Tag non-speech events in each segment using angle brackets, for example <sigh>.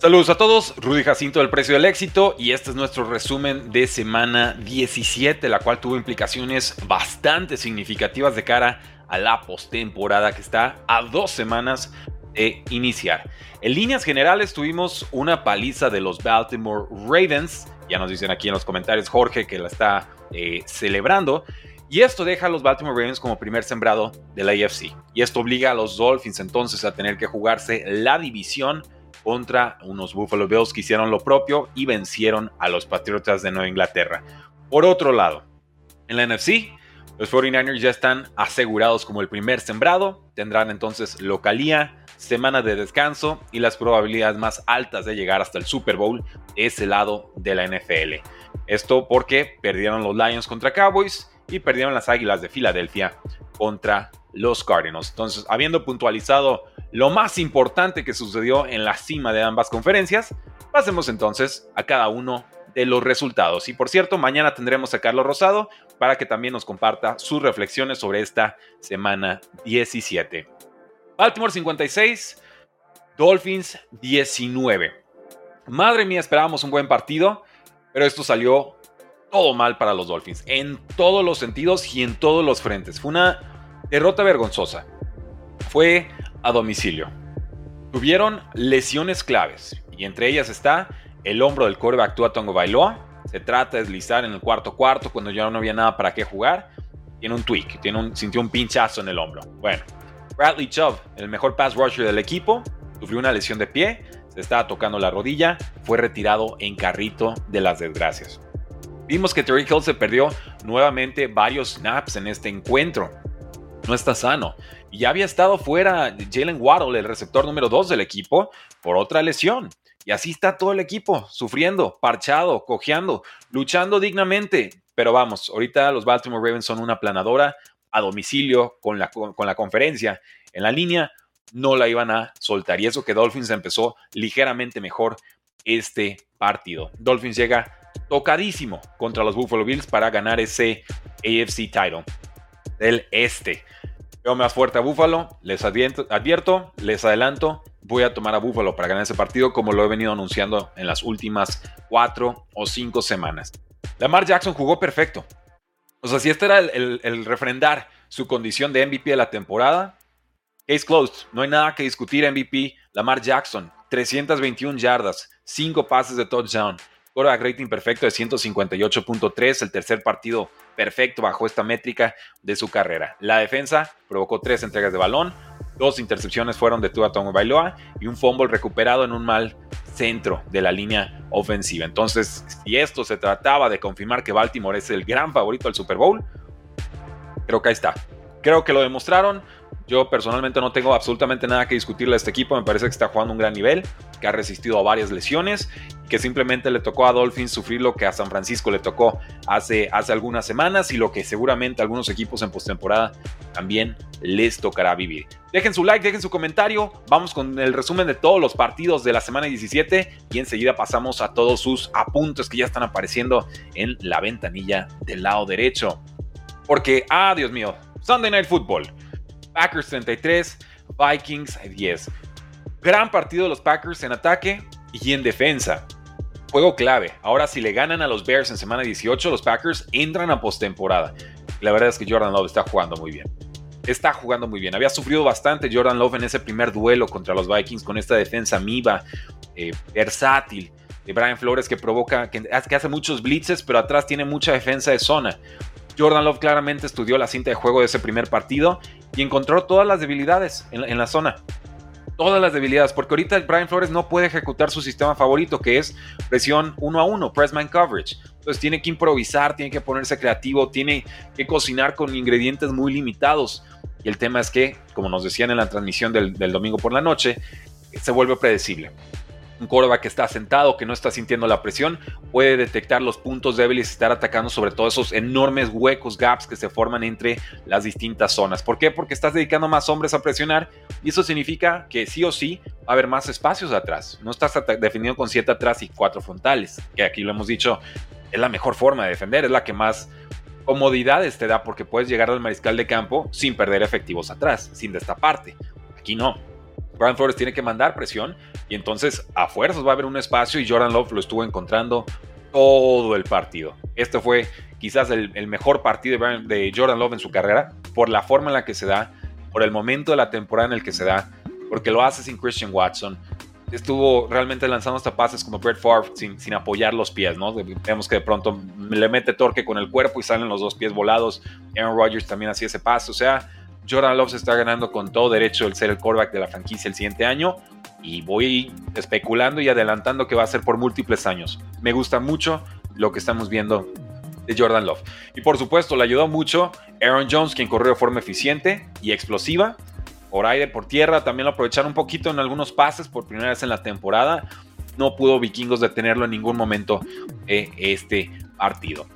Saludos a todos, Rudy Jacinto del Precio del Éxito y este es nuestro resumen de semana 17, la cual tuvo implicaciones bastante significativas de cara a la postemporada que está a dos semanas de iniciar. En líneas generales tuvimos una paliza de los Baltimore Ravens, ya nos dicen aquí en los comentarios Jorge que la está eh, celebrando, y esto deja a los Baltimore Ravens como primer sembrado de la AFC. Y esto obliga a los Dolphins entonces a tener que jugarse la división contra unos Buffalo Bills que hicieron lo propio y vencieron a los Patriotas de Nueva Inglaterra. Por otro lado, en la NFC, los 49ers ya están asegurados como el primer sembrado, tendrán entonces localía, semana de descanso y las probabilidades más altas de llegar hasta el Super Bowl de ese lado de la NFL. Esto porque perdieron los Lions contra Cowboys y perdieron las Águilas de Filadelfia contra los Cardinals. Entonces, habiendo puntualizado lo más importante que sucedió en la cima de ambas conferencias, pasemos entonces a cada uno de los resultados. Y por cierto, mañana tendremos a Carlos Rosado para que también nos comparta sus reflexiones sobre esta semana 17. Baltimore 56, Dolphins 19. Madre mía, esperábamos un buen partido, pero esto salió todo mal para los Dolphins, en todos los sentidos y en todos los frentes. Fue una derrota vergonzosa. Fue a domicilio. Tuvieron lesiones claves y entre ellas está el hombro del coreback Tua Tongo Bailoa. Se trata de deslizar en el cuarto cuarto cuando ya no había nada para qué jugar. Tiene un tweak, tiene un, sintió un pinchazo en el hombro. Bueno, Bradley Chubb, el mejor pass rusher del equipo, sufrió una lesión de pie, se estaba tocando la rodilla, fue retirado en carrito de las desgracias. Vimos que Terry Hill se perdió nuevamente varios snaps en este encuentro. No está sano. Ya había estado fuera Jalen Waddle, el receptor número 2 del equipo, por otra lesión. Y así está todo el equipo, sufriendo, parchado, cojeando, luchando dignamente. Pero vamos, ahorita los Baltimore Ravens son una planadora a domicilio con la, la conferencia. En la línea no la iban a soltar. Y eso que Dolphins empezó ligeramente mejor este partido. Dolphins llega tocadísimo contra los Buffalo Bills para ganar ese AFC title del este. Veo más fuerte a Buffalo, les advierto, les adelanto, voy a tomar a Buffalo para ganar ese partido como lo he venido anunciando en las últimas cuatro o cinco semanas. Lamar Jackson jugó perfecto. O sea, si este era el, refrendar su condición de MVP de la temporada, case closed, no hay nada que discutir MVP. Lamar Jackson, 321 yardas, 5 pases de touchdown, quarterback rating perfecto de 158.3, el tercer partido perfecto bajo esta métrica de su carrera. La defensa provocó tres entregas de balón, dos intercepciones fueron de Tua Tongo Bailoa y un fumble recuperado en un mal centro de la línea ofensiva. Entonces, si esto se trataba de confirmar que Baltimore es el gran favorito al Super Bowl, creo que ahí está. Creo que lo demostraron. Yo personalmente no tengo absolutamente nada que discutirle a este equipo. Me parece que está jugando un gran nivel, que ha resistido a varias lesiones, que simplemente le tocó a Dolphins sufrir lo que a San Francisco le tocó hace, hace algunas semanas y lo que seguramente a algunos equipos en postemporada también les tocará vivir. Dejen su like, dejen su comentario. Vamos con el resumen de todos los partidos de la semana 17 y enseguida pasamos a todos sus apuntes que ya están apareciendo en la ventanilla del lado derecho. Porque, ah, Dios mío, Sunday Night Football. Packers 33, Vikings 10. Gran partido de los Packers en ataque y en defensa. Juego clave. Ahora si le ganan a los Bears en semana 18, los Packers entran a postemporada. La verdad es que Jordan Love está jugando muy bien. Está jugando muy bien. Había sufrido bastante Jordan Love en ese primer duelo contra los Vikings con esta defensa miva, eh, versátil de Brian Flores que provoca, que, que hace muchos blitzes, pero atrás tiene mucha defensa de zona. Jordan Love claramente estudió la cinta de juego de ese primer partido y encontró todas las debilidades en, la zona. Todas las debilidades, porque ahorita Brian Flores no puede ejecutar su sistema favorito, que es presión uno a uno, pressman coverage. Entonces tiene que improvisar, tiene que ponerse creativo, tiene que cocinar con ingredientes muy limitados. Y el tema es que, como nos decían en la transmisión del domingo por la noche, se vuelve predecible. Un quarterback que está sentado, que no está sintiendo la presión, puede detectar los puntos débiles y estar atacando sobre todo esos enormes huecos, gaps que se forman entre las distintas zonas. ¿Por qué? Porque estás dedicando más hombres a presionar y eso significa que sí o sí va a haber más espacios atrás. No estás definido con siete atrás y cuatro frontales, que aquí lo hemos dicho, es la mejor forma de defender, es la que más comodidades te da porque puedes llegar al mariscal de campo sin perder efectivos atrás, sin destaparte. Aquí no. Brian Flores tiene que mandar presión y entonces a fuerzas va a haber un espacio y Jordan Love lo estuvo encontrando todo el partido. Este fue quizás el, mejor partido de, Jordan Love en su carrera por la forma en la que se da, por el momento de la temporada en el que se da, porque lo hace sin Christian Watson. Estuvo realmente lanzando hasta pases como Brett Favre sin, sin apoyar los pies, ¿no? Vemos que de pronto le mete torque con el cuerpo y salen los dos pies volados. Aaron Rodgers también hacía ese paso. O sea, Jordan Love se está ganando con todo derecho el ser el quarterback de la franquicia el siguiente año y voy especulando y adelantando que va a ser por múltiples años. Me gusta mucho lo que estamos viendo de Jordan Love. Y por supuesto, le ayudó mucho Aaron Jones, quien corrió de forma eficiente y explosiva. Por aire, por tierra, también lo aprovecharon un poquito en algunos pases por primera vez en la temporada. No pudo Vikingos detenerlo en ningún momento este partido.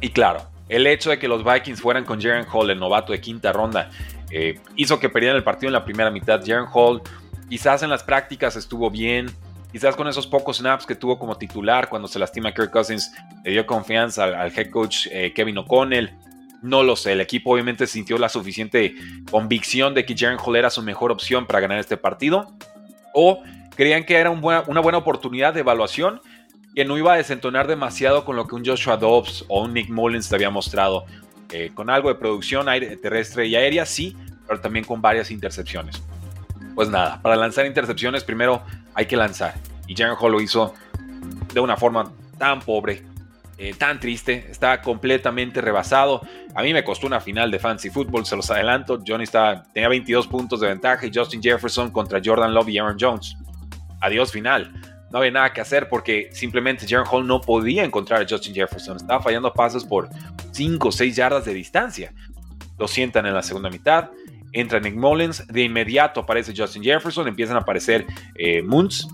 Y claro, el hecho de que los Vikings fueran con Jaren Hall, el novato de quinta ronda, eh, hizo que perdieran el partido en la primera mitad. Jaren Hall quizás en las prácticas estuvo bien, quizás con esos pocos snaps que tuvo como titular cuando se lastima Kirk Cousins, le dio confianza al, head coach eh, Kevin O'Connell. No lo sé, el equipo obviamente sintió la suficiente convicción de que Jaren Hall era su mejor opción para ganar este partido. O creían que era una buena oportunidad de evaluación que no iba a desentonar demasiado con lo que un Joshua Dobbs o un Nick Mullins te había mostrado. Eh, con algo de producción aire, terrestre y aérea, sí, pero también con varias intercepciones. Pues nada, para lanzar intercepciones primero hay que lanzar. Y Jaren Hall lo hizo de una forma tan pobre, eh, tan triste, está completamente rebasado. A mí me costó una final de fantasy football, se los adelanto. Johnny estaba, tenía 22 puntos de ventaja y Justin Jefferson contra Jordan Love y Aaron Jones. Adiós final no había nada que hacer porque simplemente Jaron Hall no podía encontrar a Justin Jefferson. Estaba fallando pasos por 5 o 6 yardas de distancia. Lo sientan en la segunda mitad. Entra Nick Mullins. De inmediato aparece Justin Jefferson. Empiezan a aparecer eh, Moons,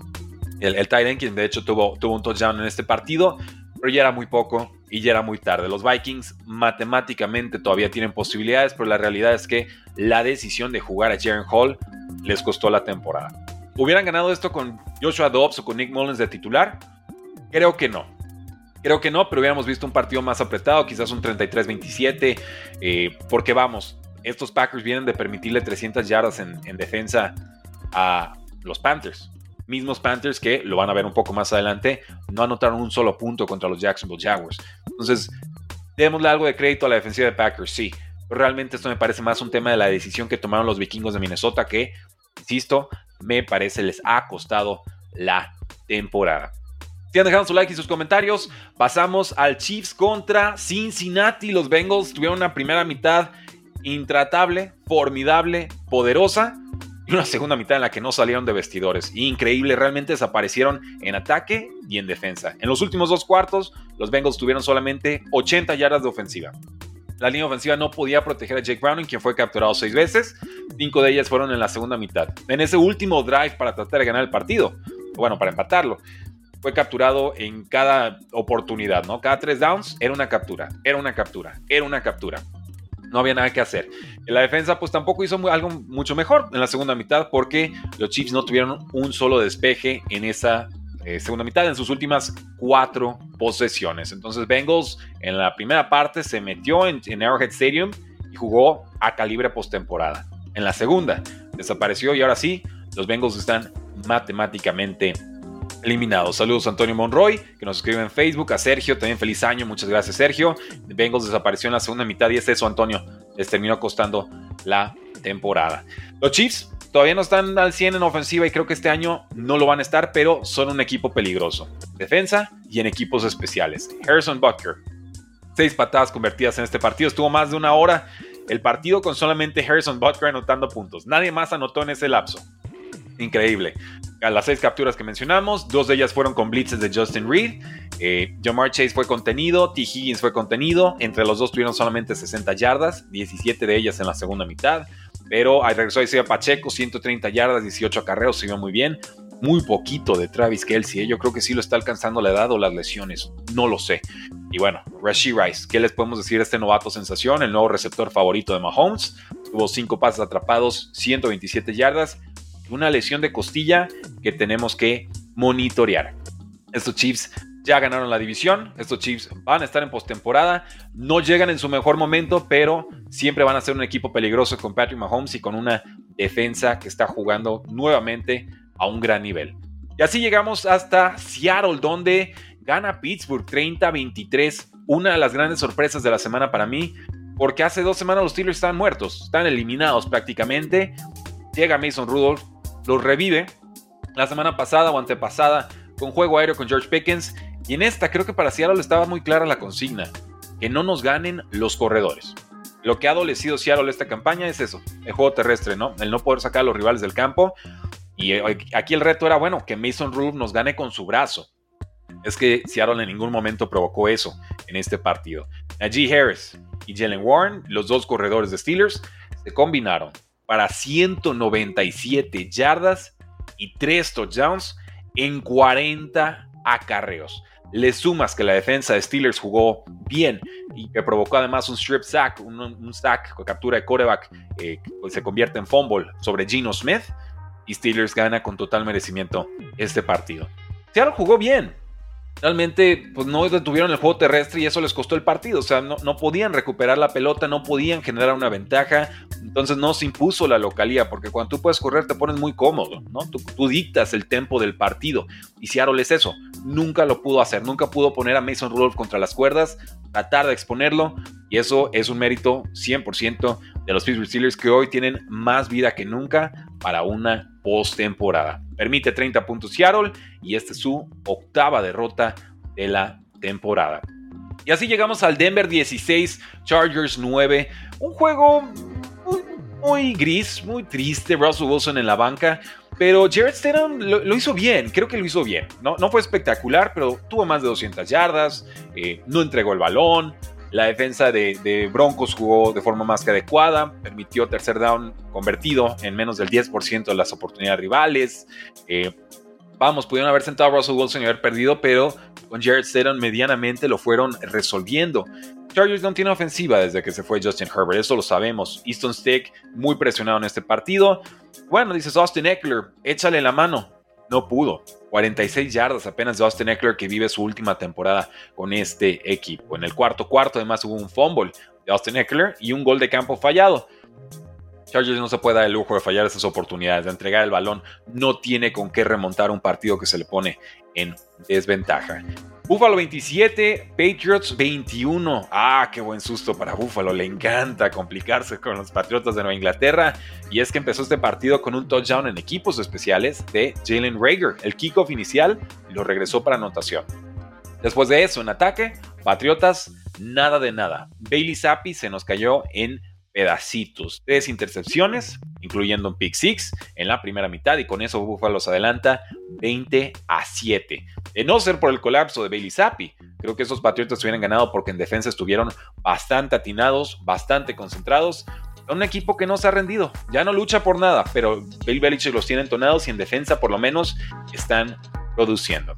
el, el tight end, quien de hecho tuvo, tuvo un touchdown en este partido. Pero ya era muy poco y ya era muy tarde. Los Vikings matemáticamente todavía tienen posibilidades, pero la realidad es que la decisión de jugar a Jaren Hall les costó la temporada. ¿Hubieran ganado esto con Joshua Dobbs o con Nick Mullins de titular? Creo que no. Creo que no, pero hubiéramos visto un partido más apretado, quizás un 33-27, eh, porque vamos, estos Packers vienen de permitirle 300 yardas en, defensa a los Panthers. Mismos Panthers que, lo van a ver un poco más adelante, no anotaron un solo punto contra los Jacksonville Jaguars. Entonces, démosle algo de crédito a la defensiva de Packers, sí. Pero realmente esto me parece más un tema de la decisión que tomaron los vikingos de Minnesota que, insisto, me parece les ha costado la temporada. Si han dejado su like y sus comentarios, pasamos al Chiefs contra Cincinnati. Los Bengals tuvieron una primera mitad intratable, formidable, poderosa y una segunda mitad en la que no salieron de vestidores. Increíble, realmente desaparecieron en ataque y en defensa. En los últimos dos cuartos, los Bengals tuvieron solamente 80 yardas de ofensiva. La línea ofensiva no podía proteger a Jake Browning, quien fue capturado seis veces. Cinco de ellas fueron en la segunda mitad. En ese último drive para tratar de ganar el partido, bueno, para empatarlo, fue capturado en cada oportunidad, ¿no? Cada tres downs era una captura, era una captura, era una captura. No había nada que hacer. En la defensa, pues tampoco hizo algo mucho mejor en la segunda mitad porque los Chiefs no tuvieron un solo despeje en esa eh, segunda mitad en sus últimas cuatro posesiones. Entonces Bengals en la primera parte se metió en, Arrowhead Stadium y jugó a calibre postemporada. En la segunda desapareció y ahora sí, los Bengals están matemáticamente eliminados. Saludos a Antonio Monroy, que nos escribe en Facebook, a Sergio, también feliz año, muchas gracias Sergio. Bengals desapareció en la segunda mitad y es eso, Antonio, les terminó costando la temporada. Los Chiefs Todavía no están al 100 en ofensiva y creo que este año no lo van a estar, pero son un equipo peligroso. Defensa y en equipos especiales. Harrison Butker, seis patadas convertidas en este partido. Estuvo más de una hora el partido con solamente Harrison Butker anotando puntos. Nadie más anotó en ese lapso. Increíble. A las seis capturas que mencionamos, dos de ellas fueron con blitzes de Justin Reed. Eh, Jamar Chase fue contenido, T. Higgins fue contenido. Entre los dos tuvieron solamente 60 yardas, 17 de ellas en la segunda mitad. Pero ahí regresó Isaiah Pacheco, 130 yardas, 18 acarreos, se vio muy bien. muy poquito de Travis Kelsey. ¿eh? Yo creo que sí lo está alcanzando la edad o las lesiones. No lo sé. Y bueno, Rashi Rice, ¿qué les podemos decir de este novato sensación? El nuevo receptor favorito de Mahomes. Tuvo cinco pases atrapados, 127 yardas. Una lesión de costilla que tenemos que monitorear. Estos Chiefs ya ganaron la división. Estos Chiefs van a estar en postemporada. No llegan en su mejor momento, pero siempre van a ser un equipo peligroso con Patrick Mahomes y con una defensa que está jugando nuevamente a un gran nivel. Y así llegamos hasta Seattle, donde gana Pittsburgh 30-23. Una de las grandes sorpresas de la semana para mí, porque hace dos semanas los Steelers estaban muertos, están eliminados prácticamente. Llega Mason Rudolph, los revive. La semana pasada o antepasada con juego aéreo con George Pickens y en esta creo que para Seattle estaba muy clara la consigna, que no nos ganen los corredores. Lo que ha adolecido Seattle esta campaña es eso, el juego terrestre, ¿no? El no poder sacar a los rivales del campo. Y eh, aquí el reto era, bueno, que Mason Rudolph nos gane con su brazo. Es que Seattle en ningún momento provocó eso en este partido. Najee Harris y Jalen Warren, los dos corredores de Steelers, se combinaron para 197 yardas y 3 touchdowns en 40 acarreos. Le sumas que la defensa de Steelers jugó bien y que provocó además un strip sack, un, sack con captura de coreback eh, que pues, se convierte en fumble sobre Gino Smith y Steelers gana con total merecimiento este partido. Seattle jugó bien, realmente pues no detuvieron el juego terrestre y eso les costó el partido. O sea, no, podían recuperar la pelota, no podían generar una ventaja. Entonces no se impuso la localía, porque cuando tú puedes correr te pones muy cómodo, ¿no? Tú, dictas el tempo del partido. Y Seattle es eso. Nunca lo pudo hacer, nunca pudo poner a Mason Rudolph contra las cuerdas, tratar de exponerlo. Y eso es un mérito 100% de los Pittsburgh Steelers que hoy tienen más vida que nunca para una postemporada. Permite 30 puntos Seattle y esta es su octava derrota de la temporada. Y así llegamos al Denver 16, Chargers 9. Un juego muy, gris, muy triste. Russell Wilson en la banca. Pero Jared Stidham lo, hizo bien, creo que lo hizo bien. No, no fue espectacular, pero tuvo más de 200 yardas, eh, no entregó el balón, la defensa de, Broncos jugó de forma más que adecuada, permitió tercer down convertido en menos del 10% de las oportunidades rivales. Eh, vamos, pudieron haber sentado a Russell Wilson y haber perdido, pero con Jared Stidham medianamente lo fueron resolviendo. Chargers no tiene ofensiva desde que se fue Justin Herbert, eso lo sabemos. Easton Stick muy presionado en este partido. Bueno, dices Austin Eckler, échale la mano. No pudo. 46 yardas apenas de Austin Eckler que vive su última temporada con este equipo. En el cuarto cuarto además hubo un fumble de Austin Eckler y un gol de campo fallado. Chargers no se puede dar el lujo de fallar esas oportunidades, de entregar el balón. No tiene con qué remontar un partido que se le pone en desventaja. Buffalo 27, Patriots 21. Ah, qué buen susto para Buffalo. Le encanta complicarse con los Patriotas de Nueva Inglaterra. Y es que empezó este partido con un touchdown en equipos especiales de Jalen Rager. El kickoff inicial lo regresó para anotación. Después de eso, en ataque, Patriotas, nada de nada. Bailey Zappi se nos cayó en pedacitos. Tres intercepciones, incluyendo un pick six en la primera mitad y con eso Buffalo se adelanta 20 a 7. De no ser por el colapso de Bailey Zappi, creo que esos Patriotas hubieran ganado porque en defensa estuvieron bastante atinados, bastante concentrados. Un equipo que no se ha rendido, ya no lucha por nada, pero Bill Belichick los tiene entonados y en defensa por lo menos están produciendo.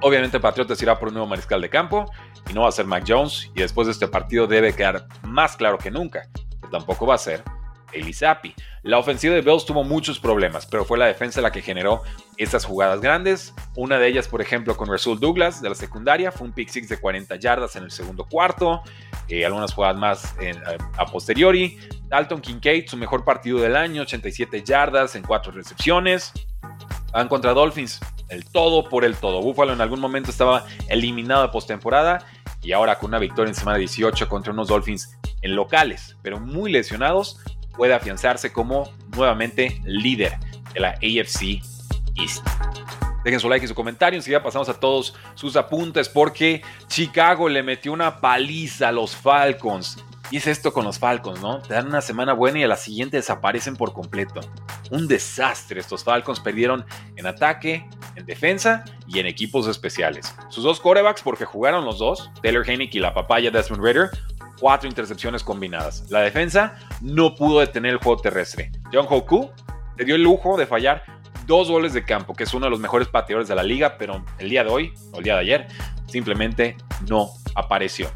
Obviamente Patriotas irá por un nuevo mariscal de campo y no va a ser Mac Jones y después de este partido debe quedar más claro que nunca que tampoco va a ser Elisapi. La ofensiva de Bills tuvo muchos problemas, pero fue la defensa la que generó estas jugadas grandes. Una de ellas, por ejemplo, con Rasul Douglas de la secundaria, fue un pick six de 40 yardas en el segundo cuarto. Eh, algunas jugadas más a, posteriori. Dalton Kincaid, su mejor partido del año, 87 yardas en cuatro recepciones. Van contra Dolphins, el todo por el todo. Buffalo en algún momento estaba eliminado de postemporada y ahora con una victoria en semana 18 contra unos Dolphins en locales, pero muy lesionados, puede afianzarse como nuevamente líder de la AFC East. Dejen su like y su comentario. Enseguida pasamos a todos sus apuntes porque Chicago le metió una paliza a los Falcons. Y es esto con los Falcons, ¿no? Te dan una semana buena y a la siguiente desaparecen por completo. Un desastre. Estos Falcons perdieron en ataque, en defensa y en equipos especiales. Sus dos corebacks, porque jugaron los dos, Taylor Heinicke y la papaya Desmond Ritter, cuatro intercepciones combinadas. La defensa no pudo detener el juego terrestre. John Hoku le dio el lujo de fallar dos goles de campo, que es uno de los mejores pateadores de la liga, pero el día de hoy, o el día de ayer, simplemente no apareció.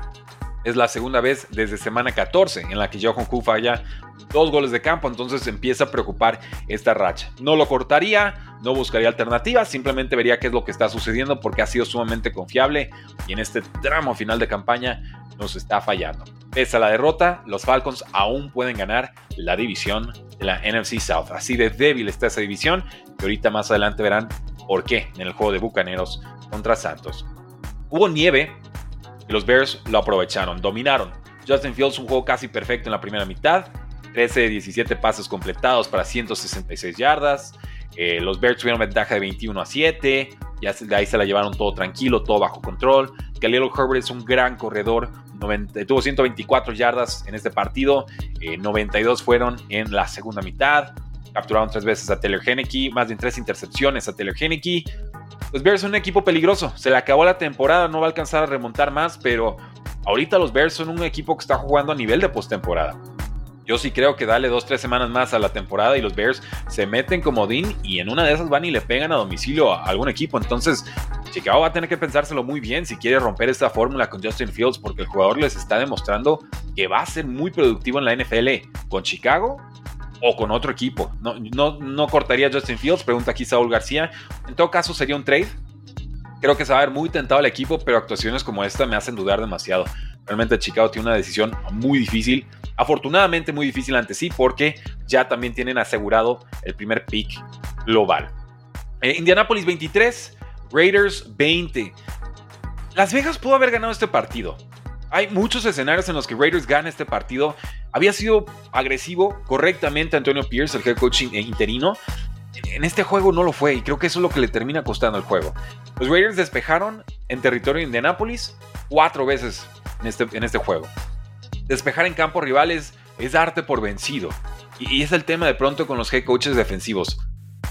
Es la segunda vez desde semana 14 en la que Johan Hu falla dos goles de campo, entonces empieza a preocupar esta racha. No lo cortaría, no buscaría alternativas, simplemente vería qué es lo que está sucediendo porque ha sido sumamente confiable y en este tramo final de campaña nos está fallando. Pese a la derrota, los Falcons aún pueden ganar la división de la NFC South. Así de débil está esa división, que ahorita más adelante verán por qué en el juego de Bucaneros contra Santos. Hubo nieve y los Bears lo aprovecharon, dominaron. Justin Fields un juego casi perfecto en la primera mitad, 13 de 17 pases completados para 166 yardas. Eh, los Bears tuvieron ventaja de 21 a 7, ya de ahí se la llevaron todo tranquilo, todo bajo control. Khalil Herbert es un gran corredor, tuvo 124 yardas en este partido, 92 eh, fueron en la segunda mitad. Capturaron tres veces a Taylor Henneke, más de tres intercepciones a Taylor Henneke. Los Bears son un equipo peligroso. Se le acabó la temporada, no va a alcanzar a remontar más, pero ahorita los Bears son un equipo que está jugando a nivel de postemporada. Yo sí creo que dale dos, tres semanas más a la temporada y los Bears se meten como Dean y en una de esas van y le pegan a domicilio a algún equipo. Entonces, Chicago va a tener que pensárselo muy bien si quiere romper esta fórmula con Justin Fields porque el jugador les está demostrando que va a ser muy productivo en la NFL con Chicago o con otro equipo. No, no, no cortaría Justin Fields, pregunta aquí Saúl García. En todo caso, sería un trade. Creo que se va a ver muy tentado el equipo, pero actuaciones como esta me hacen dudar demasiado. Realmente Chicago tiene una decisión muy difícil. Afortunadamente muy difícil ante sí porque ya también tienen asegurado el primer pick global. Eh, Indianapolis 23, Raiders 20. Las Vegas pudo haber ganado este partido. Hay muchos escenarios en los que Raiders gana este partido. Había sido agresivo correctamente Antonio Pierce, el head coach interino. En este juego no lo fue y creo que eso es lo que le termina costando el juego. Los Raiders despejaron en territorio de Indianapolis cuatro veces en este, en este juego. Despejar en campo rivales es darte por vencido. Y, y es el tema de pronto con los head coaches defensivos.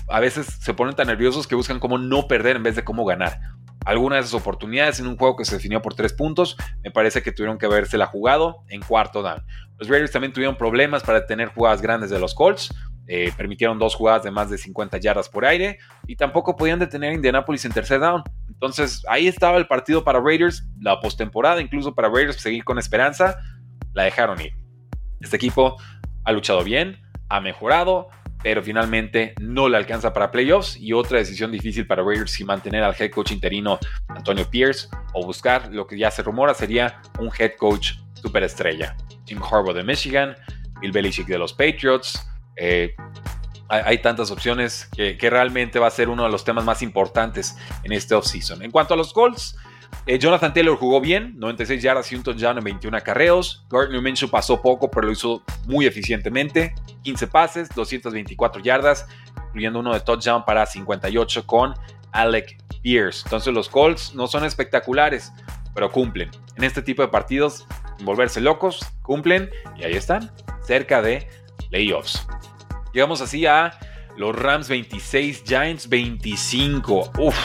A veces se ponen tan nerviosos que buscan cómo no perder en vez de cómo ganar algunas de esas oportunidades en un juego que se definió por tres puntos. Me parece que tuvieron que haberse la jugado en cuarto down. Los Raiders también tuvieron problemas para tener jugadas grandes de los Colts. Eh, permitieron dos jugadas de más de 50 yardas por aire y tampoco podían detener a Indianapolis en tercer down. Entonces ahí estaba el partido para Raiders, la postemporada incluso para Raiders seguir con esperanza, la dejaron ir. Este equipo ha luchado bien, ha mejorado, pero finalmente no le alcanza para playoffs y otra decisión difícil para Raiders si mantener al head coach interino Antonio Pierce o buscar lo que ya se rumora sería un head coach superestrella. Jim Harbaugh de Michigan, Bill Belichick de los Patriots. Eh, hay, tantas opciones que, que, realmente va a ser uno de los temas más importantes en este offseason. En cuanto a los Colts, eh, Jonathan Taylor jugó bien, 96 yardas y un touchdown en 21 acarreos. Gardner Minshew pasó poco, pero lo hizo muy eficientemente. 15 pases, 224 yardas, incluyendo uno de touchdown para 58 con Alec Pierce. Entonces los Colts no son espectaculares, pero cumplen. En este tipo de partidos, volverse locos, cumplen y ahí están, cerca de playoffs. Llegamos así a los Rams 26, Giants 25. Uf,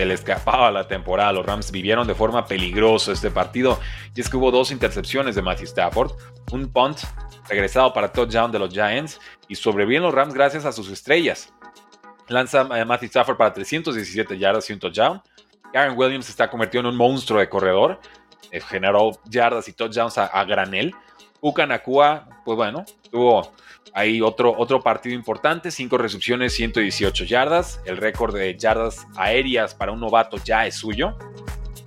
se le escapaba la temporada. Los Rams vivieron de forma peligrosa este partido. Y es que hubo dos intercepciones de Matthew Stafford, un punt regresado para touchdown de los Giants y sobreviven los Rams gracias a sus estrellas. Lanza a Matthew Stafford para 317 yardas y un touchdown. Aaron Williams se está convirtiendo en un monstruo de corredor. Eh, generó yardas y touchdowns a, a granel. Uka Nakua, pues bueno, tuvo ahí otro, otro partido importante, 5 recepciones, 118 yardas. El récord de yardas aéreas para un novato ya es suyo.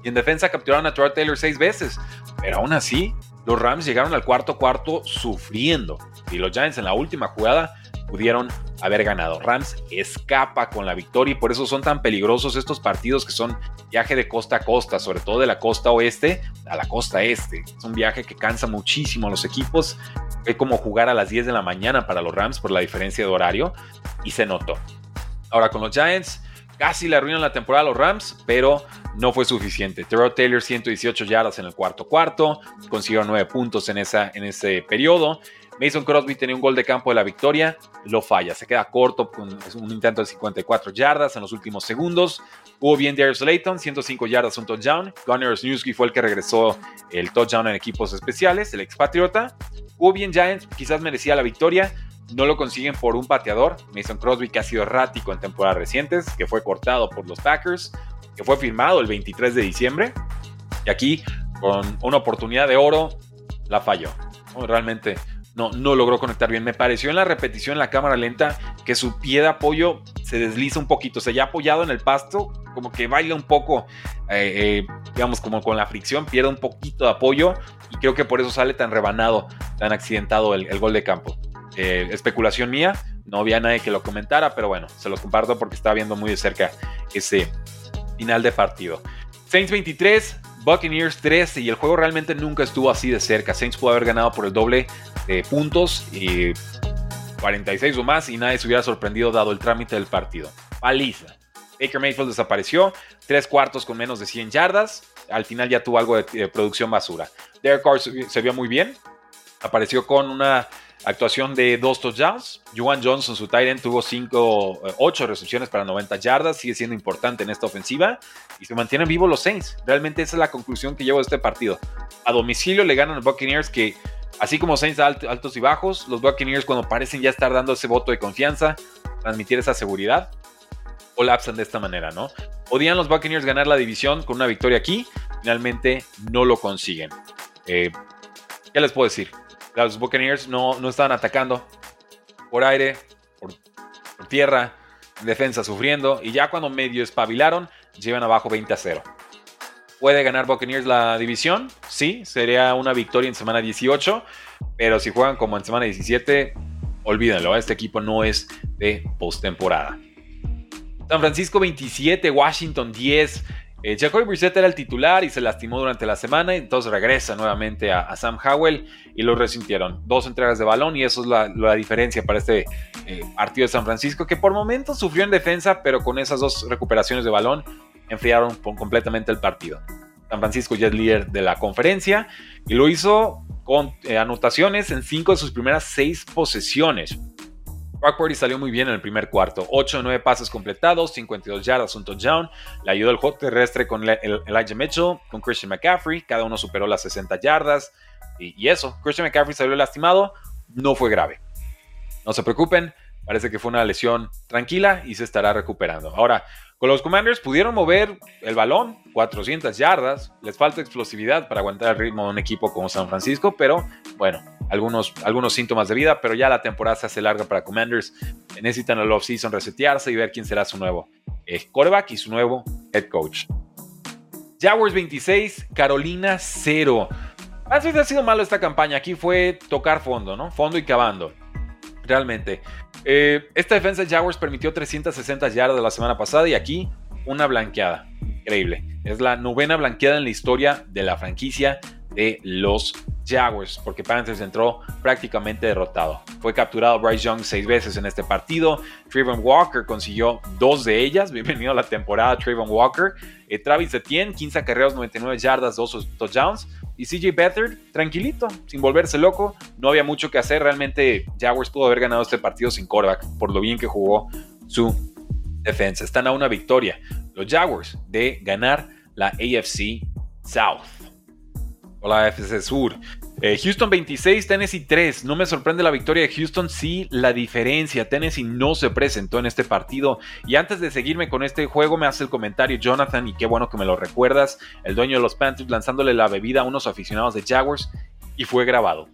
Y en defensa capturaron a Troy Taylor seis veces. Pero aún así, los Rams llegaron al cuarto cuarto sufriendo. Y los Giants en la última jugada pudieron haber ganado. Rams escapa con la victoria y por eso son tan peligrosos estos partidos que son viaje de costa a costa, sobre todo de la costa oeste a la costa este. Es un viaje que cansa muchísimo a los equipos. Es como jugar a las 10 de la mañana para los Rams por la diferencia de horario y se notó. Ahora con los Giants casi le arruinan la temporada a los Rams, pero no fue suficiente. Terrell Taylor 118 yardas en el cuarto cuarto, consiguió 9 puntos en, esa, en ese periodo. Mason Crosby tenía un gol de campo de la victoria, lo falla, se queda corto con un intento de 54 yardas en los últimos segundos. Hubo bien Darius Layton, 105 yardas, un touchdown. Gunnar Newski fue el que regresó el touchdown en equipos especiales, el expatriota. Hubo bien Giants, quizás merecía la victoria, no lo consiguen por un pateador, Mason Crosby, que ha sido errático en temporadas recientes, que fue cortado por los Packers, que fue firmado el 23 de diciembre. Y aquí, con una oportunidad de oro, la falló. Realmente no, no logró conectar bien. Me pareció en la repetición en la cámara lenta que su pie de apoyo se desliza un poquito. O sea, ya apoyado en el pasto, como que baila un poco, eh, eh, digamos, como con la fricción, pierde un poquito de apoyo y creo que por eso sale tan rebanado, tan accidentado el, gol de campo. Eh, especulación mía, no había nadie que lo comentara, pero bueno, se los comparto porque estaba viendo muy de cerca ese final de partido. Saints 23, Buccaneers 13 y el juego realmente nunca estuvo así de cerca. Saints pudo haber ganado por el doble de puntos y 46 o más y nadie se hubiera sorprendido dado el trámite del partido. Paliza. Baker Mayfield desapareció, tres cuartos con menos de 100 yardas. Al final ya tuvo algo de, producción basura. Derek Carr se vio muy bien. Apareció con una actuación de dos touchdowns. Juan Johnson, su end, tuvo 5, 8 eh, recepciones para 90 yardas. Sigue siendo importante en esta ofensiva. Y se mantienen vivos los Saints. Realmente esa es la conclusión que llevo de este partido. A domicilio le ganan los Buccaneers que, así como Saints altos y bajos, los Buccaneers cuando parecen ya estar dando ese voto de confianza, transmitir esa seguridad, colapsan de esta manera, ¿no? Podían los Buccaneers ganar la división con una victoria aquí. Finalmente no lo consiguen. Eh, ¿Qué les puedo decir? Los Buccaneers no, no estaban atacando por aire, por, tierra, en defensa sufriendo. Y ya cuando medio espabilaron, llevan abajo 20 a 0. ¿Puede ganar Buccaneers la división? Sí, sería una victoria en semana 18. Pero si juegan como en semana 17, olvídenlo. Este equipo no es de postemporada. San Francisco 27, Washington 10. Eh, Jacoby era el titular y se lastimó durante la semana, entonces regresa nuevamente a, Sam Howell y lo resintieron. Dos entregas de balón y eso es la, diferencia para este eh, partido de San Francisco, que por momentos sufrió en defensa, pero con esas dos recuperaciones de balón enfriaron completamente el partido. San Francisco ya es líder de la conferencia y lo hizo con eh, anotaciones en cinco de sus primeras seis posesiones. Brock salió muy bien en el primer cuarto. 8 de 9 pases completados, 52 yardas, un touchdown. Le ayudó el juego terrestre con Elijah Mitchell, con Christian McCaffrey. Cada uno superó las 60 yardas. Y, y eso, Christian McCaffrey salió lastimado. No fue grave. No se preocupen, parece que fue una lesión tranquila y se estará recuperando. Ahora, con los Commanders pudieron mover el balón 400 yardas. Les falta explosividad para aguantar el ritmo de un equipo como San Francisco, pero bueno, algunos, algunos síntomas de vida, pero ya la temporada se hace larga para Commanders. Necesitan el offseason resetearse y ver quién será su nuevo eh, quarterback y su nuevo head coach. Jaguars 26, Carolina 0. Ha sido malo esta campaña. Aquí fue tocar fondo, ¿no? Fondo y cavando. Realmente. Eh, esta defensa de Jaguars permitió 360 yardas la semana pasada y aquí una blanqueada. Increíble. Es la novena blanqueada en la historia de la franquicia de los Jaguars, porque Panthers entró prácticamente derrotado. Fue capturado Bryce Young seis veces en este partido. Trayvon Walker consiguió dos de ellas. <laughs> Bienvenido a la temporada, Trayvon Walker. Eh, Travis Etienne, 15 acarreos, 99 yardas, dos touchdowns. Y CJ Beathard, tranquilito, sin volverse loco. No había mucho que hacer. Realmente Jaguars pudo haber ganado este partido sin quarterback, por lo bien que jugó su defensa. Están a una victoria los Jaguars de ganar la AFC South o la AFC Sur. Eh, Houston 26, Tennessee 3. No me sorprende la victoria de Houston, sí la diferencia. Tennessee no se presentó en este partido. Y antes de seguirme con este juego, me hace el comentario Jonathan, y qué bueno que me lo recuerdas, el dueño de los Panthers lanzándole la bebida a unos aficionados de Jaguars, y fue grabado.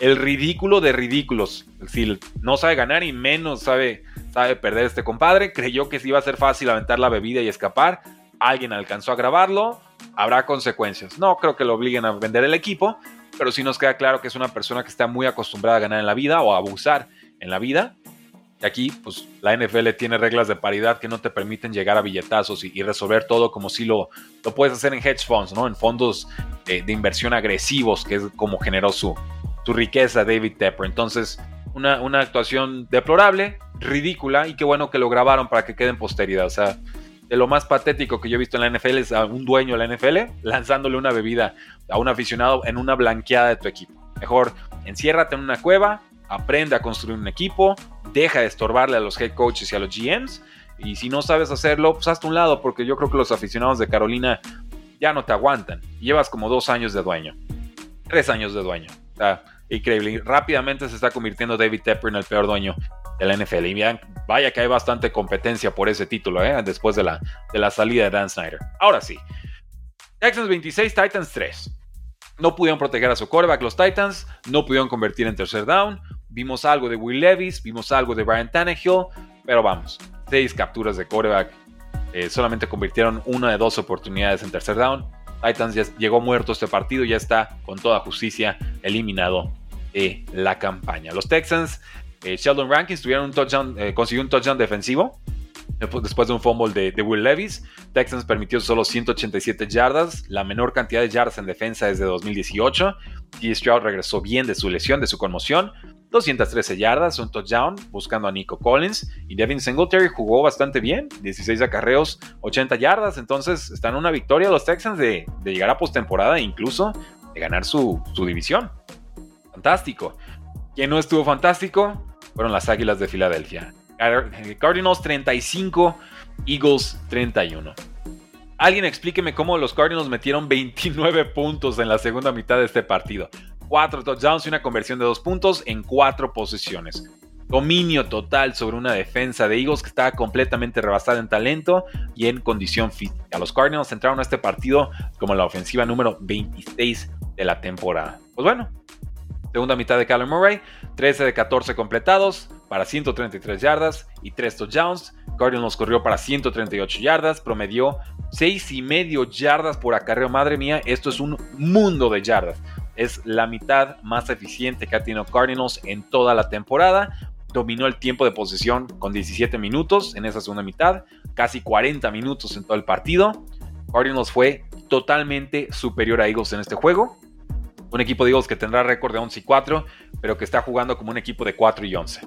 El ridículo de ridículos. Si no sabe ganar y menos sabe, sabe perder este compadre, creyó que iba a ser fácil aventar la bebida y escapar. Alguien alcanzó a grabarlo, habrá consecuencias. No creo que lo obliguen a vender el equipo, pero sí nos queda claro que es una persona que está muy acostumbrada a ganar en la vida o a abusar en la vida. Y aquí, pues la NFL tiene reglas de paridad que no te permiten llegar a billetazos y, resolver todo como si lo, lo puedes hacer en hedge funds, ¿no? En fondos de, inversión agresivos, que es como generó su, su riqueza David Tepper. Entonces, una, una actuación deplorable, ridícula, y qué bueno que lo grabaron para que quede en posteridad. O sea, de lo más patético que yo he visto en la NFL es a un dueño de la NFL lanzándole una bebida a un aficionado en una blanqueada de tu equipo. Mejor enciérrate en una cueva, aprende a construir un equipo, deja de estorbarle a los head coaches y a los GMs. Y si no sabes hacerlo, pues hazte un lado, porque yo creo que los aficionados de Carolina ya no te aguantan. Llevas como dos años de dueño, tres años de dueño. Increíble. rápidamente se está convirtiendo David Tepper en el peor dueño de la NFL. Y vaya que hay bastante competencia por ese título, ¿eh? después de la, de la salida de Dan Snyder. Ahora sí, Texans 26, Titans 3. No pudieron proteger a su quarterback los Titans, no pudieron convertir en tercer down. Vimos algo de Will Levis, vimos algo de Brian Tannehill, pero vamos, seis capturas de quarterback. Eh, solamente convirtieron una de dos oportunidades en tercer down. Titans ya llegó muerto este partido, ya está con toda justicia eliminado de la campaña. Los Texans, eh, Sheldon Rankins tuvieron un touchdown, eh, consiguió un touchdown defensivo después de un fumble de, Will Levis. Texans permitió solo 187 yardas, la menor cantidad de yardas en defensa desde 2018. T. Stroud regresó bien de su lesión, de su conmoción. 213 yardas, un touchdown, buscando a Nico Collins. Y Devin Singletary jugó bastante bien, 16 acarreos, 80 yardas. Entonces están en una victoria los Texans de, llegar a postemporada e incluso de ganar su, su división. Fantástico. ¿Quién no estuvo fantástico? Fueron las Águilas de Filadelfia. Cardinals 35, Eagles 31. Alguien explíqueme cómo los Cardinals metieron 29 puntos en la segunda mitad de este partido. 4 touchdowns y una conversión de 2 puntos en 4 posiciones. Dominio total sobre una defensa de Eagles que estaba completamente rebasada en talento y en condición física. Los Cardinals entraron a este partido como la ofensiva número 26 de la temporada. Pues bueno, segunda mitad de Callum Murray, 13 de 14 completados, para 133 yardas y 3 touchdowns. Cardinals corrió para 138 yardas, promedió 6,5 yardas por acarreo. Madre mía, esto es un mundo de yardas. Es la mitad más eficiente que ha tenido Cardinals en toda la temporada. Dominó el tiempo de posesión con 17 minutos en esa segunda mitad, casi 40 minutos en todo el partido. Cardinals fue totalmente superior a Eagles en este juego. Un equipo de Eagles que tendrá récord de 11 y 4, pero que está jugando como un equipo de 4 y 11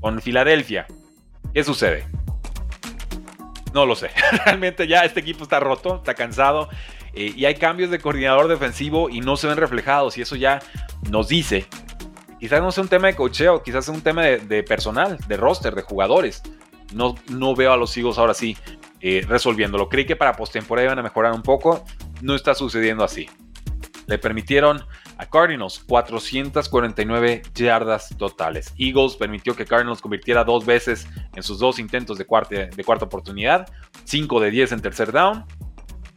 con Filadelfia. ¿Qué sucede? No lo sé. <laughs> Realmente ya este equipo está roto, está cansado. Eh, y hay cambios de coordinador defensivo y no se ven reflejados. Y eso ya nos dice. Quizás no sea un tema de cocheo, quizás sea un tema de, personal, de roster, de jugadores. No, no veo a los Eagles ahora sí eh, resolviéndolo. Creí que para postemporada iban a mejorar un poco. No está sucediendo así. Le permitieron a Cardinals 449 yardas totales. Eagles permitió que Cardinals convirtiera dos veces en sus dos intentos de cuarta, oportunidad, 5 de 10 en tercer down.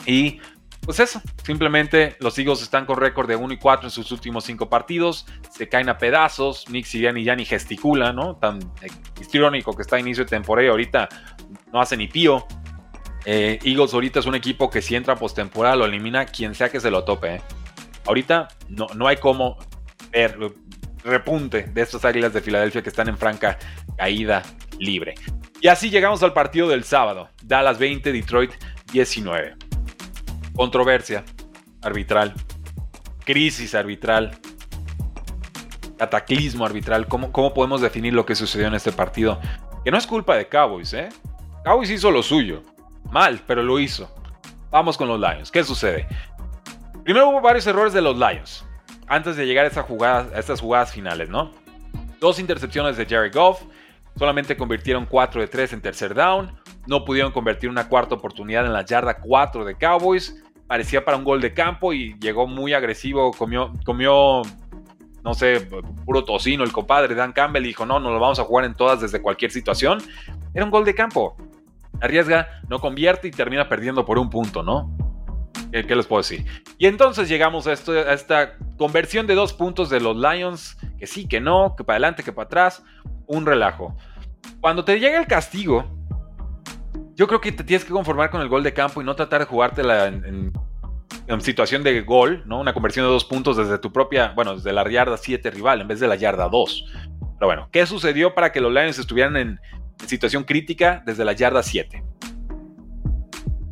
Y pues eso, simplemente los Eagles están con récord de 1 y 4 en sus últimos 5 partidos, se caen a pedazos, Nick Sirianni ya ni gesticula, ¿no? Tan irónico que está a inicio de temporada y ahorita no hace ni pío. Eh, Eagles ahorita es un equipo que si entra postemporada lo elimina quien sea que se lo tope, ¿eh? Ahorita no, no hay cómo ver repunte de estas águilas de Filadelfia que están en franca caída libre. Y así llegamos al partido del sábado. Dallas 20, Detroit 19. Controversia arbitral. Crisis arbitral. Cataclismo arbitral. ¿Cómo, ¿Cómo podemos definir lo que sucedió en este partido? Que no es culpa de Cowboys, ¿eh? Cowboys hizo lo suyo. Mal, pero lo hizo. Vamos con los Lions. ¿Qué sucede? Primero hubo varios errores de los Lions antes de llegar a, esa jugada, a estas jugadas finales, ¿no? Dos intercepciones de Jerry Goff, solamente convirtieron 4 de 3 en tercer down, no pudieron convertir una cuarta oportunidad en la yarda 4 de Cowboys, parecía para un gol de campo y llegó muy agresivo, comió, comió no sé, puro tocino el compadre Dan Campbell y dijo, no, no lo vamos a jugar en todas desde cualquier situación. Era un gol de campo. Arriesga, no convierte y termina perdiendo por un punto, ¿no? ¿Qué, les puedo decir? Y entonces llegamos a, esta conversión de dos puntos de los Lions, que sí, que no, que para adelante, que para atrás, un relajo. Cuando te llega el castigo, yo creo que te tienes que conformar con el gol de campo y no tratar de jugártela en, en, situación de gol, ¿no? Una conversión de dos puntos desde tu propia, bueno, desde la yarda 7 rival en vez de la yarda 2. Pero bueno, ¿qué sucedió para que los Lions estuvieran en, en situación crítica desde la yarda 7?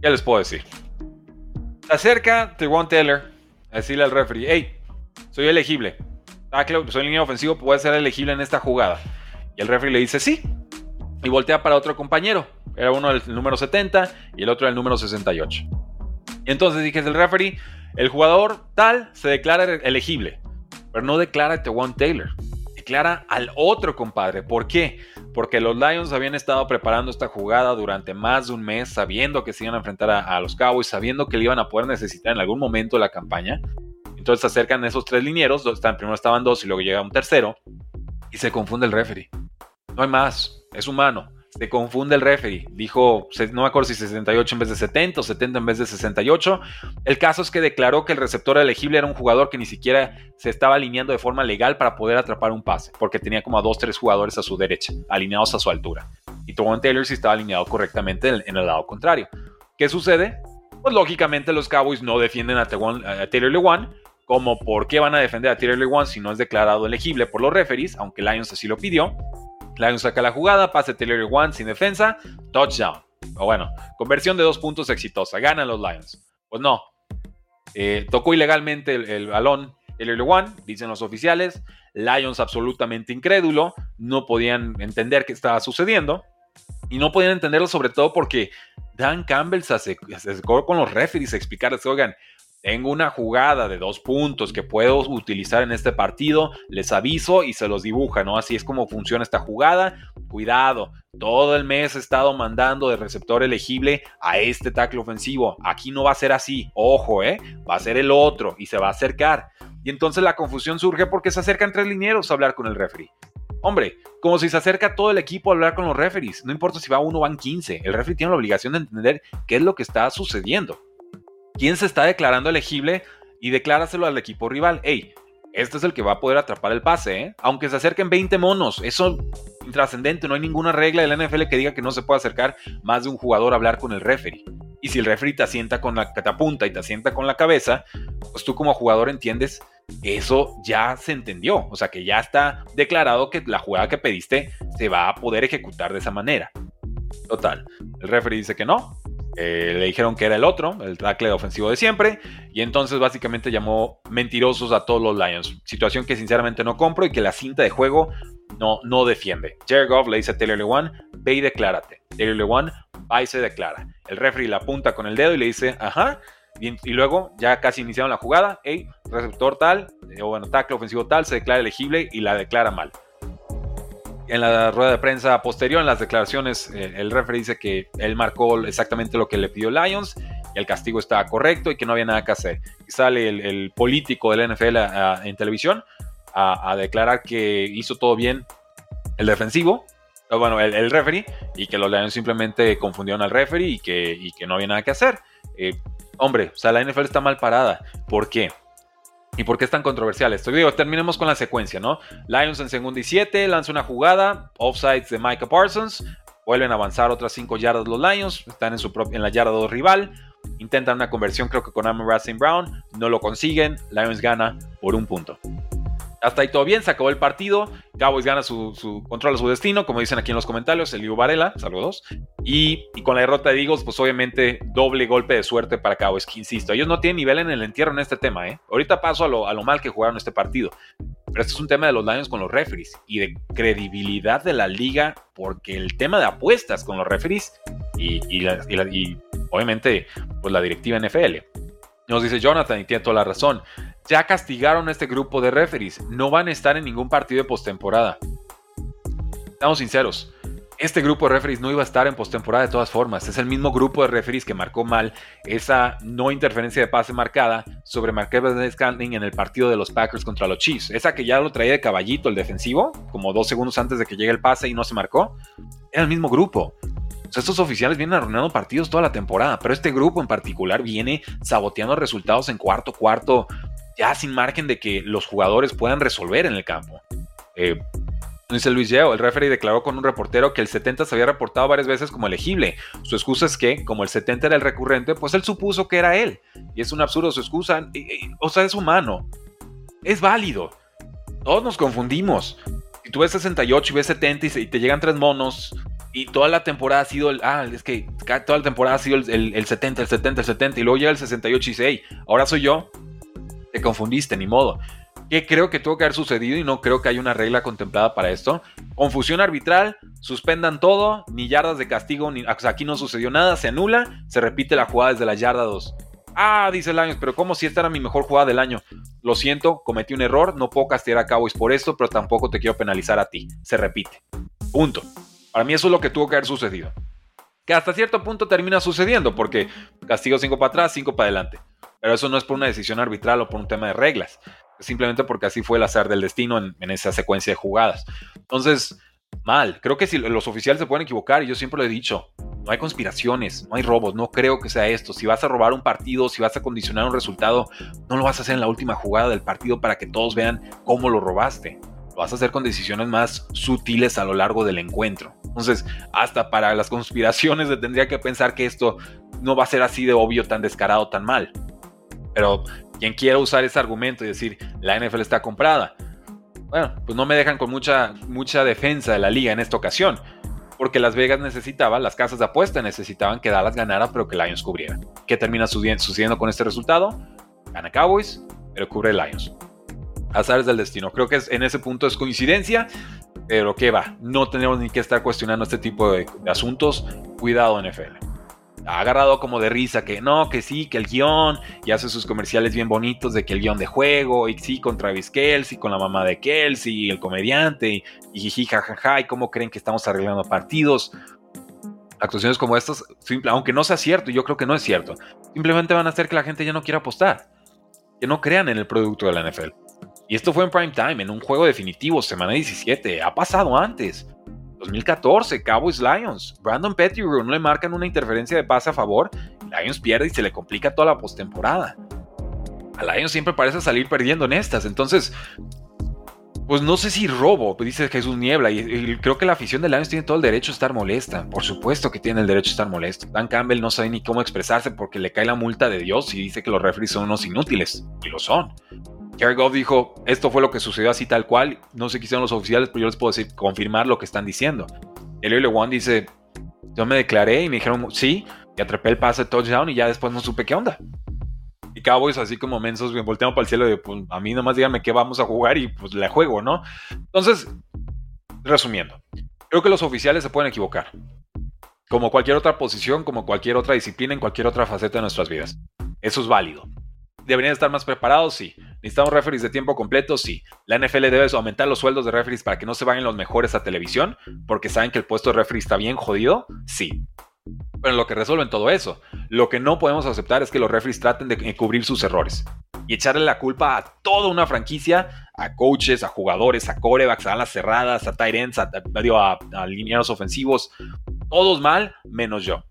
¿Qué les puedo decir? Acerca Tewan Taylor a decirle al referee, hey, soy elegible. Ah, soy línea ofensivo, puede ser elegible en esta jugada. Y el referee le dice sí. Y voltea para otro compañero. Era uno del número 70 y el otro del número 68. Y entonces dije el referee, el jugador tal se declara elegible, pero no declara a Tewan Taylor. Al otro compadre. ¿Por qué? porque los Lions habían estado preparando esta jugada durante más de un mes, sabiendo que se iban a enfrentar a, los Cowboys, sabiendo que le iban a poder necesitar en algún momento la campaña. Entonces se acercan esos tres linieros, primero estaban dos y luego llega un tercero, y se confunde el referee. No hay más, es humano. Se confunde el referee. Dijo, no me acuerdo si 68 en vez de 70 o 70 en vez de 68. El caso es que declaró que el receptor elegible era un jugador que ni siquiera se estaba alineando de forma legal para poder atrapar un pase, porque tenía como a dos, tres jugadores a su derecha, alineados a su altura. Y Tyrone Taylor sí estaba alineado correctamente en el lado contrario. ¿Qué sucede? Pues lógicamente los Cowboys no defienden a, Taylor Lewan, como por qué van a defender a Taylor Lewan si no es declarado elegible por los referees, aunque Lions así lo pidió. Lions saca la jugada, pase Taylor Lewan sin defensa, touchdown. O bueno, conversión de dos puntos exitosa, ganan los Lions. Pues no, eh, tocó ilegalmente el, balón Taylor Lewan, dicen los oficiales. Lions absolutamente incrédulo, no podían entender qué estaba sucediendo. Y no podían entenderlo sobre todo porque Dan Campbell se acercó con los referees a explicarles, oigan, tengo una jugada de dos puntos que puedo utilizar en este partido, les aviso y se los dibuja, ¿no? Así es como funciona esta jugada. Cuidado, todo el mes he estado mandando de receptor elegible a este tackle ofensivo. Aquí no va a ser así, ojo, ¿eh? Va a ser el otro y se va a acercar. Y entonces la confusión surge porque se acercan tres linieros a hablar con el referee. Hombre, como si se acerca todo el equipo a hablar con los referees. No importa si va uno o van 15. El referee tiene la obligación de entender qué es lo que está sucediendo. ¿Quién se está declarando elegible? Y decláraselo al equipo rival. Hey, este es el que va a poder atrapar el pase, ¿eh? Aunque se acerquen 20 monos. Eso intrascendente. No hay ninguna regla de la NFL que diga que no se puede acercar más de un jugador a hablar con el referee. Y si el referee te asienta con la que te y te asienta con la cabeza, pues tú como jugador entiendes eso ya se entendió. O sea que ya está declarado que la jugada que pediste se va a poder ejecutar de esa manera. Total. El referee dice que no. Eh, le dijeron que era el otro, el tackle ofensivo de siempre. Y entonces básicamente llamó mentirosos a todos los Lions. Situación que sinceramente no compro y que la cinta de juego no, no defiende. Jared Goff le dice a Taylor Lewan, ve y declárate. Taylor Lewan va y se declara. El referee le apunta con el dedo y le dice, ajá, y, luego, ya casi iniciaron la jugada, hey, receptor tal, eh, o bueno, tackle ofensivo tal, se declara elegible y la declara mal. En la rueda de prensa posterior, en las declaraciones, eh, el referee dice que él marcó exactamente lo que le pidió Lions, y el castigo estaba correcto y que no había nada que hacer. Y sale el, político del NFL en televisión a, declarar que hizo todo bien el defensivo, bueno, el, referee, y que los Lions simplemente confundieron al referee y que, no había nada que hacer. Eh, hombre, o sea, la NFL está mal parada. ¿Por qué? ¿Y por qué es tan controversial esto? Terminemos con la secuencia, ¿no? Lions en segunda y siete, lanza una jugada, offsides de Micah Parsons, vuelven a avanzar otras 5 yardas los Lions, están en, su en la yarda 2 rival, intentan una conversión creo que con Amon Racing Brown, no lo consiguen, Lions gana por un punto hasta ahí todo bien, se acabó el partido. Cowboys gana su, su control su destino, como dicen aquí en los comentarios, el Ivo Varela, saludos. Y, y, con la derrota de Eagles, pues obviamente doble golpe de suerte para Cowboys, que insisto, ellos no tienen nivel en el entierro en este tema, ¿eh? Ahorita paso a lo, a lo mal que jugaron este partido. Pero esto es un tema de los Lions con los referees y de credibilidad de la liga, porque el tema de apuestas con los referees y, y, y obviamente pues la directiva NFL. Nos dice Jonathan y tiene toda la razón ya castigaron a este grupo de referees. No van a estar en ningún partido de postemporada. Estamos sinceros. Este grupo de referees no iba a estar en postemporada de todas formas. Es el mismo grupo de referees que marcó mal esa no interferencia de pase marcada sobre Marquez Scantling en el partido de los Packers contra los Chiefs. Esa que ya lo traía de caballito el defensivo, como dos segundos antes de que llegue el pase y no se marcó. Era el mismo grupo. estos oficiales vienen arruinando partidos toda la temporada, pero este grupo en particular viene saboteando resultados en cuarto, cuarto, ya sin margen de que los jugadores puedan resolver en el campo. Eh, dice Luis Yeo, el referee declaró con un reportero que el 70 se había reportado varias veces como elegible. Su excusa es que, como el 70 era el recurrente, pues él supuso que era él. Y es un absurdo su excusa. o sea, es humano. Es válido. Todos nos confundimos. Si tú ves 68 y ves 70 y, te llegan tres monos y toda la temporada ha sido el. Ah, es que toda la temporada ha sido el, el 70, el 70, el 70 y luego llega el 68 y dice, hey, ahora soy yo te confundiste, ni modo. ¿Qué creo que tuvo que haber sucedido y no creo que haya una regla contemplada para esto? Confusión arbitral, suspendan todo, ni yardas de castigo, ni, aquí no sucedió nada, se anula, se repite la jugada desde la yarda 2. Ah, dice Lions, pero como si esta era mi mejor jugada del año? Lo siento, cometí un error, no puedo castigar a Cowboys por esto, pero tampoco te quiero penalizar a ti. Se repite. Punto. Para mí eso es lo que tuvo que haber sucedido. Que hasta cierto punto termina sucediendo, porque castigo 5 para atrás, 5 para adelante. Pero eso no es por una decisión arbitral o por un tema de reglas. Simplemente porque así fue el azar del destino en, en esa secuencia de jugadas. Entonces, mal. Creo que si los oficiales se pueden equivocar, y yo siempre lo he dicho, no hay conspiraciones, no hay robos, no creo que sea esto. Si vas a robar un partido, si vas a condicionar un resultado, no lo vas a hacer en la última jugada del partido para que todos vean cómo lo robaste. Lo vas a hacer con decisiones más sutiles a lo largo del encuentro. Entonces, hasta para las conspiraciones <laughs> tendría que pensar que esto no va a ser así de obvio, tan descarado, tan mal. Pero quien quiera usar ese argumento y decir la NFL está comprada, bueno, pues no me dejan con mucha, mucha defensa de la liga en esta ocasión. Porque Las Vegas necesitaba, las casas de apuesta necesitaban que Dallas ganara, pero que Lions cubriera. ¿Qué termina sucediendo con este resultado? Gana Cowboys, pero cubre Lions. Azares del destino. Creo que en ese punto es coincidencia, pero ¿qué va? No tenemos ni que estar cuestionando este tipo de, de asuntos. Cuidado, NFL ha agarrado como de risa que no, que sí, que el guion, y hace sus comerciales bien bonitos de que el guion de juego, y sí, con Travis Kelsey, con la mamá de Kelsey, y el comediante, y, y jajaja, y cómo creen que estamos arreglando partidos. Actuaciones como estas, aunque no sea cierto, yo creo que no es cierto, simplemente van a hacer que la gente ya no quiera apostar, que no crean en el producto de la NFL. Y esto fue en prime time, en un juego definitivo, semana 17, ha pasado antes. 2014, Cowboys Lions. Brandon Pettigrew no le marcan una interferencia de pase a favor. Lions pierde y se le complica toda la postemporada. A Lions siempre parece salir perdiendo en estas. Entonces, pues no sé si robo, dice Jesús Niebla. Y, creo que la afición de Lions tiene todo el derecho a estar molesta. Por supuesto que tiene el derecho a estar molesto. Dan Campbell no sabe ni cómo expresarse porque le cae la multa de Dios y dice que los referees son unos inútiles. Y lo son. Jared Goff dijo, esto fue lo que sucedió así tal cual, no sé qué hicieron los oficiales, pero yo les puedo decir, confirmar lo que están diciendo. Elio Lewan dice, yo me declaré y me dijeron sí, y atrapé el pase touchdown y ya después no supe qué onda. Y Cowboys así como mensos, me volteamos para el cielo de, pues a mí nomás díganme qué vamos a jugar y pues le juego, ¿no? Entonces, resumiendo, creo que los oficiales se pueden equivocar. Como cualquier otra posición, como cualquier otra disciplina, en cualquier otra faceta de nuestras vidas. Eso es válido. ¿Deberían estar más preparados? Sí. ¿Necesitamos referees de tiempo completo? Sí. ¿La NFL debe aumentar los sueldos de referees para que no se vayan los mejores a televisión? Porque saben que el puesto de referee está bien jodido? Sí. Pero lo que resuelven todo eso, lo que no podemos aceptar es que los referees traten de cubrir sus errores y echarle la culpa a toda una franquicia, a coaches, a jugadores, a corebacks, a alas cerradas, a tight ends, a, a, a lineados ofensivos, todos mal, menos yo.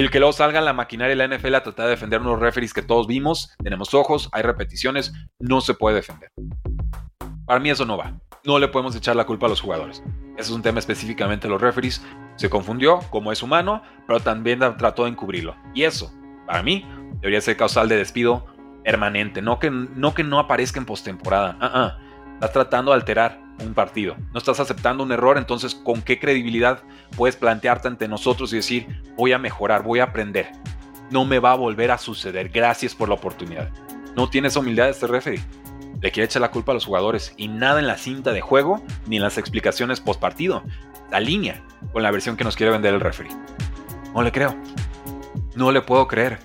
Y el que luego salga la maquinaria de la NFL a tratar de defender unos referees que todos vimos, tenemos ojos, hay repeticiones, no se puede defender. Para mí eso no va. No le podemos echar la culpa a los jugadores. Ese es un tema específicamente de los referees. Se confundió, como es humano, pero también trató de encubrirlo. Y eso, para mí, debería ser causal de despido permanente. No que no, que no aparezca en postemporada. Uh Estás tratando de alterar un partido. No estás aceptando un error, entonces ¿con qué credibilidad puedes plantearte ante nosotros y decir, voy a mejorar, voy a aprender? No me va a volver a suceder. Gracias por la oportunidad. No tienes humildad este referee. Le quiere echar la culpa a los jugadores y nada en la cinta de juego ni en las explicaciones post partido. La línea con la versión que nos quiere vender el referee. No le creo. No le puedo creer.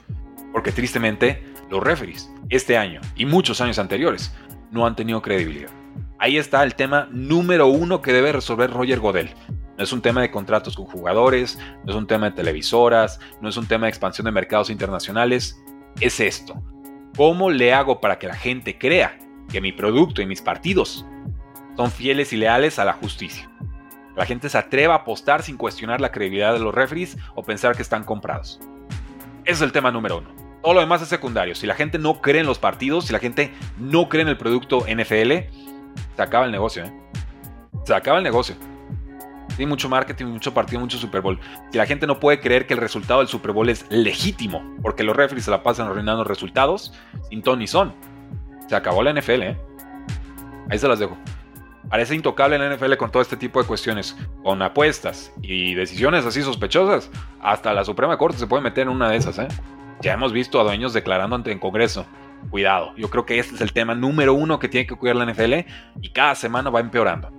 Porque tristemente, los referees, este año y muchos años anteriores, no han tenido credibilidad. Ahí está el tema número uno que debe resolver Roger Godel. No es un tema de contratos con jugadores, no es un tema de televisoras, no es un tema de expansión de mercados internacionales. Es esto. ¿Cómo le hago para que la gente crea que mi producto y mis partidos son fieles y leales a la justicia? La gente se atreva a apostar sin cuestionar la credibilidad de los referees o pensar que están comprados. Ese es el tema número uno. Todo lo demás es secundario. Si la gente no cree en los partidos, si la gente no cree en el producto NFL, se acaba el negocio, ¿eh? Se acaba el negocio. Tiene mucho marketing, mucho partido, mucho Super Bowl. Si la gente no puede creer que el resultado del Super Bowl es legítimo, porque los referees se la pasan arruinando resultados, sin ton ni son. Se acabó la NFL, ¿eh? Ahí se las dejo. Parece intocable la NFL con todo este tipo de cuestiones, con apuestas y decisiones así sospechosas. Hasta la Suprema Corte se puede meter en una de esas, ¿eh? Ya hemos visto a dueños declarando ante el Congreso cuidado. Yo creo que este es el tema número uno que tiene que cuidar la NFL y cada semana va empeorando.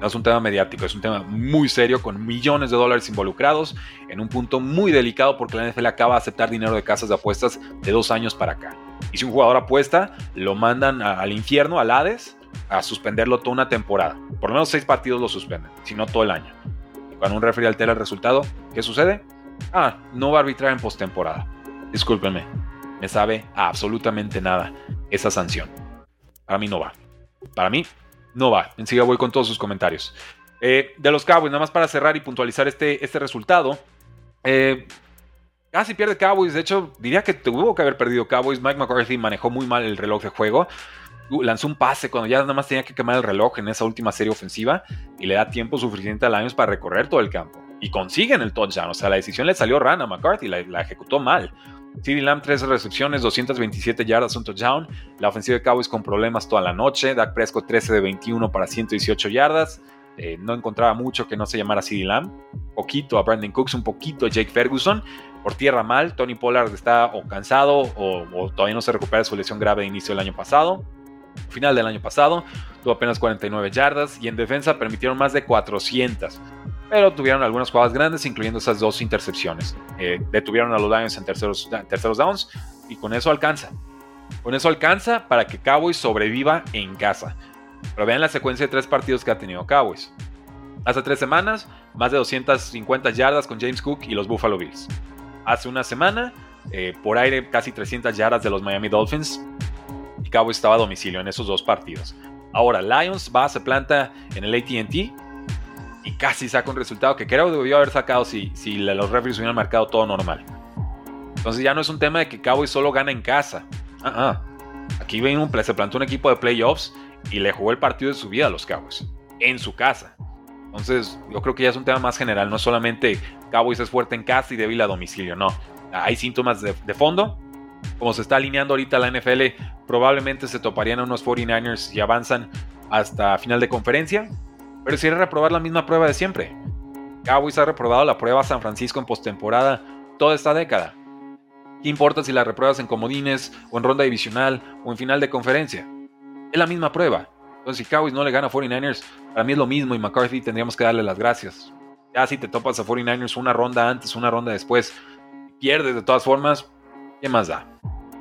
No es un tema mediático, es un tema muy serio con millones de dólares involucrados en un punto muy delicado porque la NFL acaba de aceptar dinero de casas de apuestas de dos años para acá. Y si un jugador apuesta, lo mandan al infierno, al Hades, a suspenderlo toda una temporada. Por lo menos seis partidos lo suspenden, si no todo el año. Y cuando un referee altera el resultado, ¿qué sucede? Ah, no va a arbitrar en postemporada. Discúlpenme, me sabe a absolutamente nada esa sanción. Para mí no va. Para mí no va. Enseguida voy con todos sus comentarios. Eh, de los Cowboys, nada más para cerrar y puntualizar este, este resultado. Eh, casi pierde Cowboys. De hecho, diría que tuvo que haber perdido Cowboys. Mike McCarthy manejó muy mal el reloj de juego. Lanzó un pase cuando ya nada más tenía que quemar el reloj en esa última serie ofensiva y le da tiempo suficiente a Lions para recorrer todo el campo. Y consiguen el touchdown. O sea, la decisión le salió rana a McCarthy, la ejecutó mal. CeeDee Lamb, 13 recepciones, 227 yardas, un touchdown. La ofensiva de Cowboys con problemas toda la noche. Dak Prescott, 13 de 21 para 118 yardas. Eh, no encontraba mucho que no se llamara CeeDee Lamb. Poquito a Brandon Cooks, un poquito a Jake Ferguson. Por tierra mal, Tony Pollard está o cansado o, todavía no se recupera de su lesión grave de inicio del año pasado. Final del año pasado, tuvo apenas 49 yardas y en defensa permitieron más de 400 pero tuvieron algunas jugadas grandes, incluyendo esas dos intercepciones. Eh, detuvieron a los Lions en terceros, downs y con eso alcanza. Con eso alcanza para que Cowboys sobreviva en casa. Pero vean la secuencia de tres partidos que ha tenido Cowboys. Hace tres semanas, más de 250 yardas con James Cook y los Buffalo Bills. Hace una semana, eh, por aire casi 300 yardas de los Miami Dolphins. Y Cowboys estaba a domicilio en esos dos partidos. Ahora, Lions va, se planta en el ATT y casi saca un resultado que creo que debió haber sacado si, si los referees hubieran marcado todo normal. Entonces ya no es un tema de que Cowboys solo gana en casa. Ah, ah. Aquí se plantó un equipo de playoffs y le jugó el partido de su vida a los Cowboys en su casa. Entonces yo creo que ya es un tema más general, no solamente Cowboys es fuerte en casa y débil a domicilio, no. Hay síntomas de, de fondo. Como se está alineando ahorita la NFL, probablemente se toparían a unos 49ers y avanzan hasta final de conferencia pero si reprobar la misma prueba de siempre. Cowboys ha reprobado la prueba San Francisco en postemporada toda esta década. ¿Qué importa si la repruebas en comodines, o en ronda divisional, o en final de conferencia? Es la misma prueba. Entonces, si Cowboys no le gana a 49ers, para mí es lo mismo y McCarthy tendríamos que darle las gracias. Ya si te topas a 49ers una ronda antes, una ronda después, pierdes de todas formas, ¿qué más da?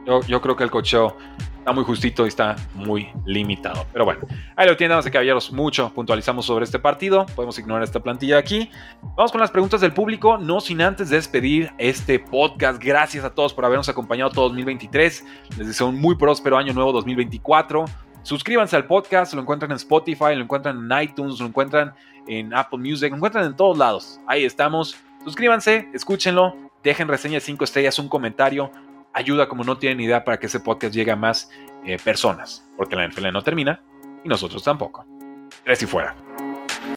Yo, creo que el cocheo está muy justito y está muy limitado. Pero bueno, ahí lo tienen, damas y caballeros. Mucho puntualizamos sobre este partido. Podemos ignorar esta plantilla aquí. Vamos con las preguntas del público, no sin antes despedir este podcast. Gracias a todos por habernos acompañado todo 2023. Les deseo un muy próspero año nuevo 2024. Suscríbanse al podcast, lo encuentran en Spotify, lo encuentran en iTunes, lo encuentran en Apple Music, lo encuentran en todos lados. Ahí estamos. Suscríbanse, escúchenlo, dejen reseña de 5 estrellas, un comentario ayuda como no tienen idea para que ese podcast llegue a más eh, personas, porque la NFL no termina y nosotros tampoco. Tres y fuera.